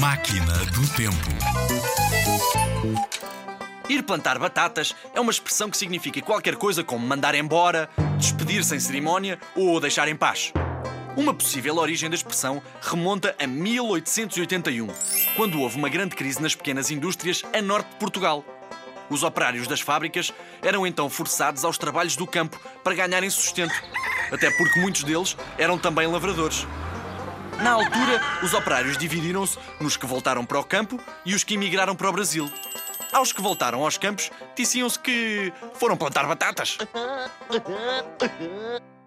Máquina do Tempo. Ir plantar batatas é uma expressão que significa qualquer coisa como mandar embora, despedir sem cerimónia ou deixar em paz. Uma possível origem da expressão remonta a 1881, quando houve uma grande crise nas pequenas indústrias a norte de Portugal. Os operários das fábricas eram então forçados aos trabalhos do campo para ganharem sustento, até porque muitos deles eram também lavradores. Na altura, os operários dividiram-se nos que voltaram para o campo e os que emigraram para o Brasil. Aos que voltaram aos campos, diziam-se que foram plantar batatas.